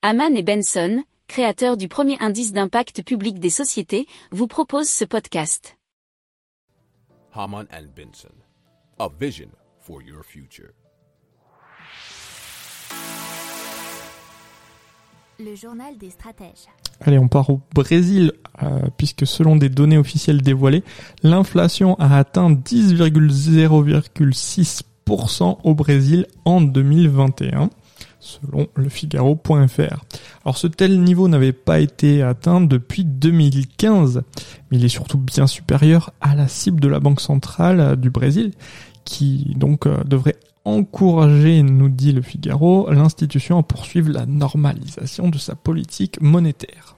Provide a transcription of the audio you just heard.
Haman et Benson, créateurs du premier indice d'impact public des sociétés, vous proposent ce podcast. Haman and Benson, a vision for your future. Le journal des stratèges. Allez, on part au Brésil, euh, puisque selon des données officielles dévoilées, l'inflation a atteint 10,0,6% au Brésil en 2021, selon le Figaro.fr. Alors ce tel niveau n'avait pas été atteint depuis 2015, mais il est surtout bien supérieur à la cible de la Banque centrale du Brésil, qui donc euh, devrait encourager, nous dit le Figaro, l'institution à poursuivre la normalisation de sa politique monétaire.